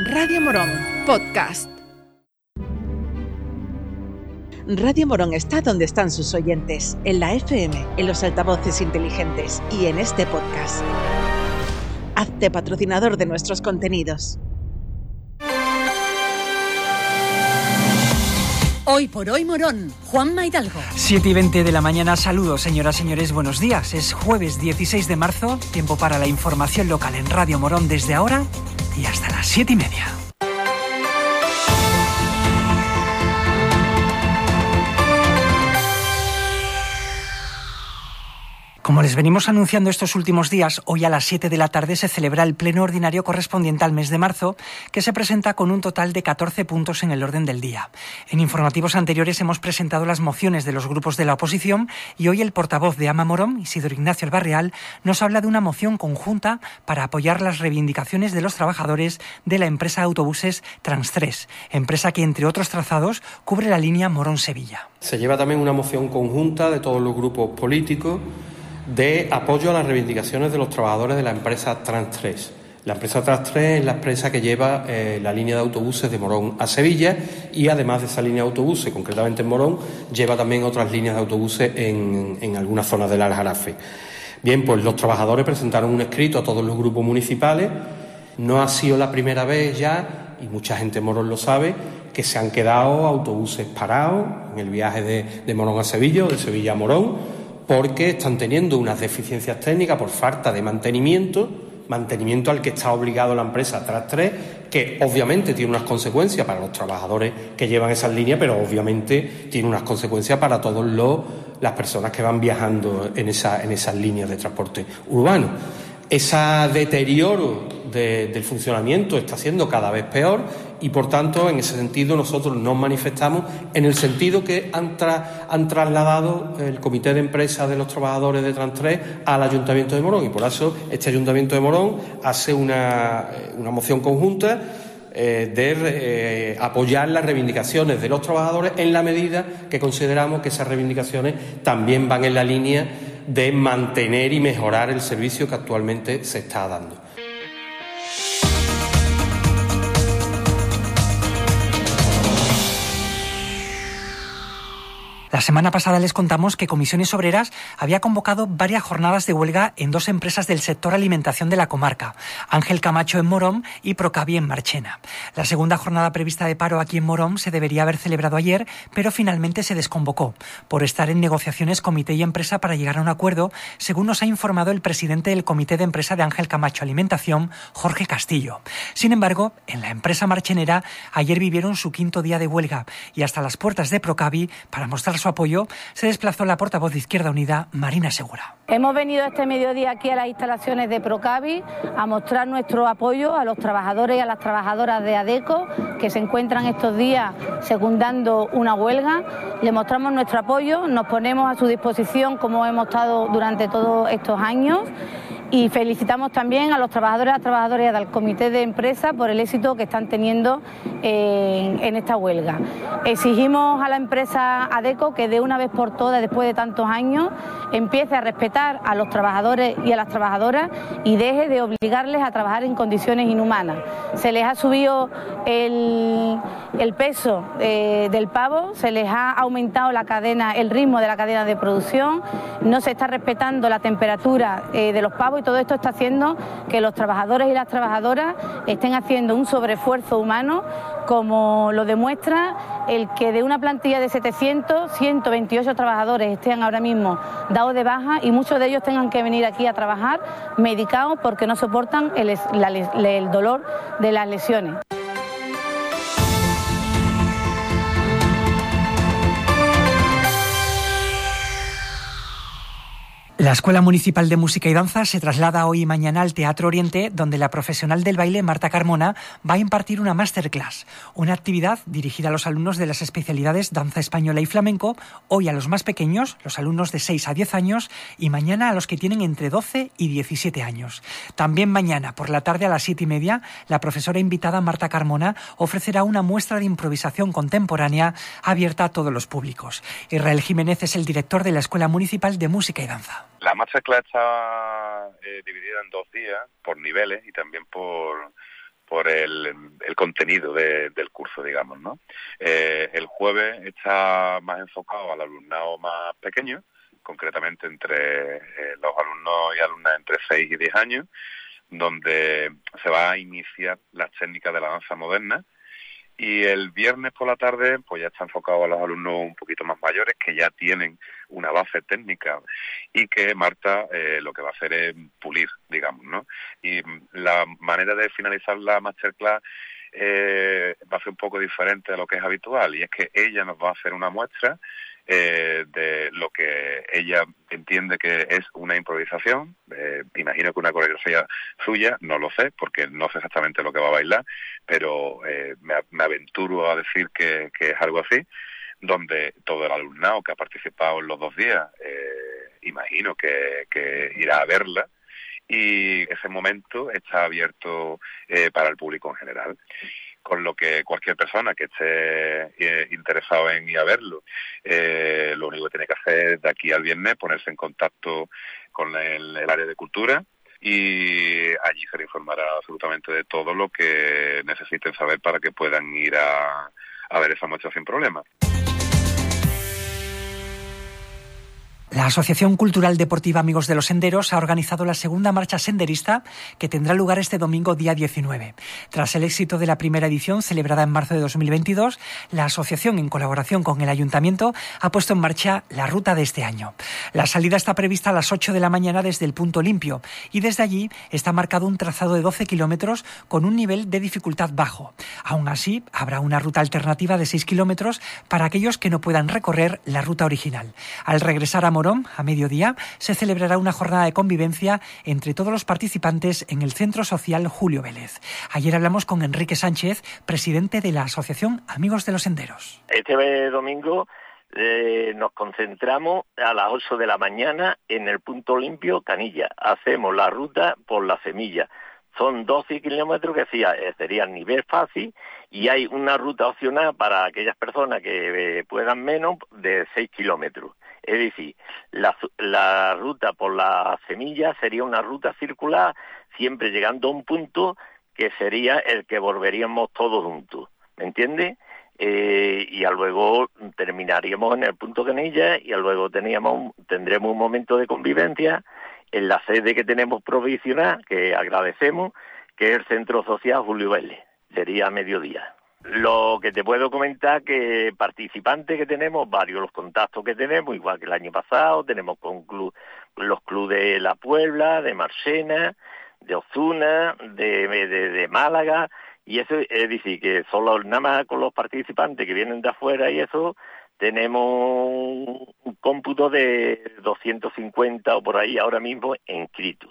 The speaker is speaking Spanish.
Radio Morón, podcast. Radio Morón está donde están sus oyentes, en la FM, en los altavoces inteligentes y en este podcast. Hazte patrocinador de nuestros contenidos. Hoy por hoy Morón, Juan Maidalgo. 7 y 20 de la mañana, saludos señoras, señores, buenos días. Es jueves 16 de marzo, tiempo para la información local en Radio Morón desde ahora y hasta las 7 y media. Como les venimos anunciando estos últimos días, hoy a las 7 de la tarde se celebra el pleno ordinario correspondiente al mes de marzo, que se presenta con un total de 14 puntos en el orden del día. En informativos anteriores hemos presentado las mociones de los grupos de la oposición y hoy el portavoz de Ama Morón, Isidro Ignacio Albarreal, nos habla de una moción conjunta para apoyar las reivindicaciones de los trabajadores de la empresa Autobuses Trans 3, empresa que entre otros trazados cubre la línea Morón-Sevilla. Se lleva también una moción conjunta de todos los grupos políticos de apoyo a las reivindicaciones de los trabajadores de la empresa Trans 3. La empresa Trans 3 es la empresa que lleva eh, la línea de autobuses de Morón a Sevilla y además de esa línea de autobuses, concretamente en Morón, lleva también otras líneas de autobuses en, en algunas zonas del Aljarafe. Bien, pues los trabajadores presentaron un escrito a todos los grupos municipales. No ha sido la primera vez ya, y mucha gente en Morón lo sabe, que se han quedado autobuses parados en el viaje de, de Morón a Sevilla o de Sevilla a Morón porque están teniendo unas deficiencias técnicas por falta de mantenimiento, mantenimiento al que está obligado la empresa tras tres, que obviamente tiene unas consecuencias para los trabajadores que llevan esas líneas, pero obviamente tiene unas consecuencias para todas las personas que van viajando en, esa, en esas líneas de transporte urbano. Ese deterioro del funcionamiento está siendo cada vez peor y, por tanto, en ese sentido nosotros nos manifestamos en el sentido que han, trasladado el Comité de Empresa de los Trabajadores de Trans3 al Ayuntamiento de Morón y por eso este Ayuntamiento de Morón hace una, una moción conjunta eh, de eh, apoyar las reivindicaciones de los trabajadores en la medida que consideramos que esas reivindicaciones también van en la línea de mantener y mejorar el servicio que actualmente se está dando. La semana pasada les contamos que Comisiones Obreras había convocado varias jornadas de huelga en dos empresas del sector alimentación de la comarca, Ángel Camacho en Morón y Procavi en Marchena. La segunda jornada prevista de paro aquí en Morón se debería haber celebrado ayer, pero finalmente se desconvocó por estar en negociaciones comité y empresa para llegar a un acuerdo, según nos ha informado el presidente del Comité de Empresa de Ángel Camacho Alimentación, Jorge Castillo. Sin embargo, en la empresa marchenera ayer vivieron su quinto día de huelga y hasta las puertas de Procavi para mostrar su apoyo, se desplazó la portavoz de Izquierda Unida, Marina Segura. Hemos venido este mediodía aquí a las instalaciones de Procavi a mostrar nuestro apoyo a los trabajadores y a las trabajadoras de ADECO que se encuentran estos días secundando una huelga. Le mostramos nuestro apoyo, nos ponemos a su disposición como hemos estado durante todos estos años y felicitamos también a los trabajadores y las trabajadoras del comité de empresa por el éxito que están teniendo en, esta huelga. Exigimos a la empresa ADECO que de una vez por todas, después de tantos años, empiece a respetar a los trabajadores y a las trabajadoras y deje de obligarles a trabajar en condiciones inhumanas. Se les ha subido el, peso eh, del pavo, se les ha aumentado la cadena, el ritmo de la cadena de producción, no se está respetando la temperatura eh, de los pavos y todo esto está haciendo que los trabajadores y las trabajadoras estén haciendo un sobreesfuerzo humano como lo demuestra el que de una plantilla de 700, 128 trabajadores estén ahora mismo dados de baja y muchos de ellos tengan que venir aquí a trabajar medicados porque no soportan el, el dolor de las lesiones. La Escuela Municipal de Música y Danza se traslada hoy y mañana al Teatro Oriente, donde la profesional del baile Marta Carmona va a impartir una masterclass, una actividad dirigida a los alumnos de las especialidades danza española y flamenco, hoy a los más pequeños, los alumnos de 6 a 10 años, y mañana a los que tienen entre 12 y 17 años. También mañana, por la tarde a las 7 y media, la profesora invitada Marta Carmona ofrecerá una muestra de improvisación contemporánea abierta a todos los públicos. Israel Jiménez es el director de la Escuela Municipal de Música y Danza. La masterclass está eh, dividida en dos días, por niveles y también por, por el, contenido del curso, digamos, ¿no? Eh, el jueves está más enfocado al alumnado más pequeño, concretamente entre eh, los alumnos y alumnas entre 6 y 10 años, donde se va a iniciar las técnicas de la danza moderna, y el viernes por la tarde, pues ya está enfocado a los alumnos un poquito más mayores que ya tienen una base técnica y que Marta eh, lo que va a hacer es pulir, digamos, ¿no? Y la manera de finalizar la masterclass eh, va a ser un poco diferente de lo que es habitual y es que ella nos va a hacer una muestra eh, de lo que ella entiende que es una improvisación. Eh, imagino que una coreografía suya, no lo sé, porque no sé exactamente lo que va a bailar, pero eh, me, aventuro a decir que, es algo así, donde todo el alumnado que ha participado en los dos días, imagino que, que irá a verla y ese momento está abierto para el público en general con lo que cualquier persona que esté eh, interesado en ir a verlo, eh, lo único que tiene que hacer de aquí al viernes es ponerse en contacto con el, área de cultura y allí se le informará absolutamente de todo lo que necesiten saber para que puedan ir a, ver esa muestra sin problema. La Asociación Cultural Deportiva Amigos de los Senderos ha organizado la segunda marcha senderista que tendrá lugar este domingo día 19. Tras el éxito de la primera edición celebrada en marzo de 2022, la asociación en colaboración con el ayuntamiento ha puesto en marcha la ruta de este año. La salida está prevista a las 8 de la mañana desde el punto limpio y desde allí está marcado un trazado de 12 kilómetros con un nivel de dificultad bajo. Aún así, habrá una ruta alternativa de 6 kilómetros para aquellos que no puedan recorrer la ruta original. Al regresar a Morón, a mediodía, se celebrará una jornada de convivencia entre todos los participantes en el Centro Social Julio Vélez. Ayer hablamos con Enrique Sánchez, presidente de la Asociación Amigos de los Senderos. Este domingo eh, nos concentramos a las 8 de la mañana en el punto limpio Canilla. Hacemos la ruta por la semilla. Son 12 kilómetros que eh, sería nivel fácil y hay una ruta opcional para aquellas personas que eh, puedan menos de 6 kilómetros. Es decir, la, ruta por la semilla sería una ruta circular, siempre llegando a un punto que sería el que volveríamos todos juntos. ¿Me entiendes? Eh, y luego terminaríamos en el punto Canilla y luego teníamos tendremos un momento de convivencia en la sede que tenemos provisional, que agradecemos, que es el Centro Social Julio Vélez. Sería mediodía. Lo que te puedo comentar que participantes que tenemos, varios los contactos que tenemos, igual que el año pasado, tenemos con los clubes de La Puebla, de Marsena, de Ozuna, de, de, Málaga, y eso es decir, que solo nada más con los participantes que vienen de afuera y eso, tenemos un cómputo de 250 o por ahí ahora mismo inscritos.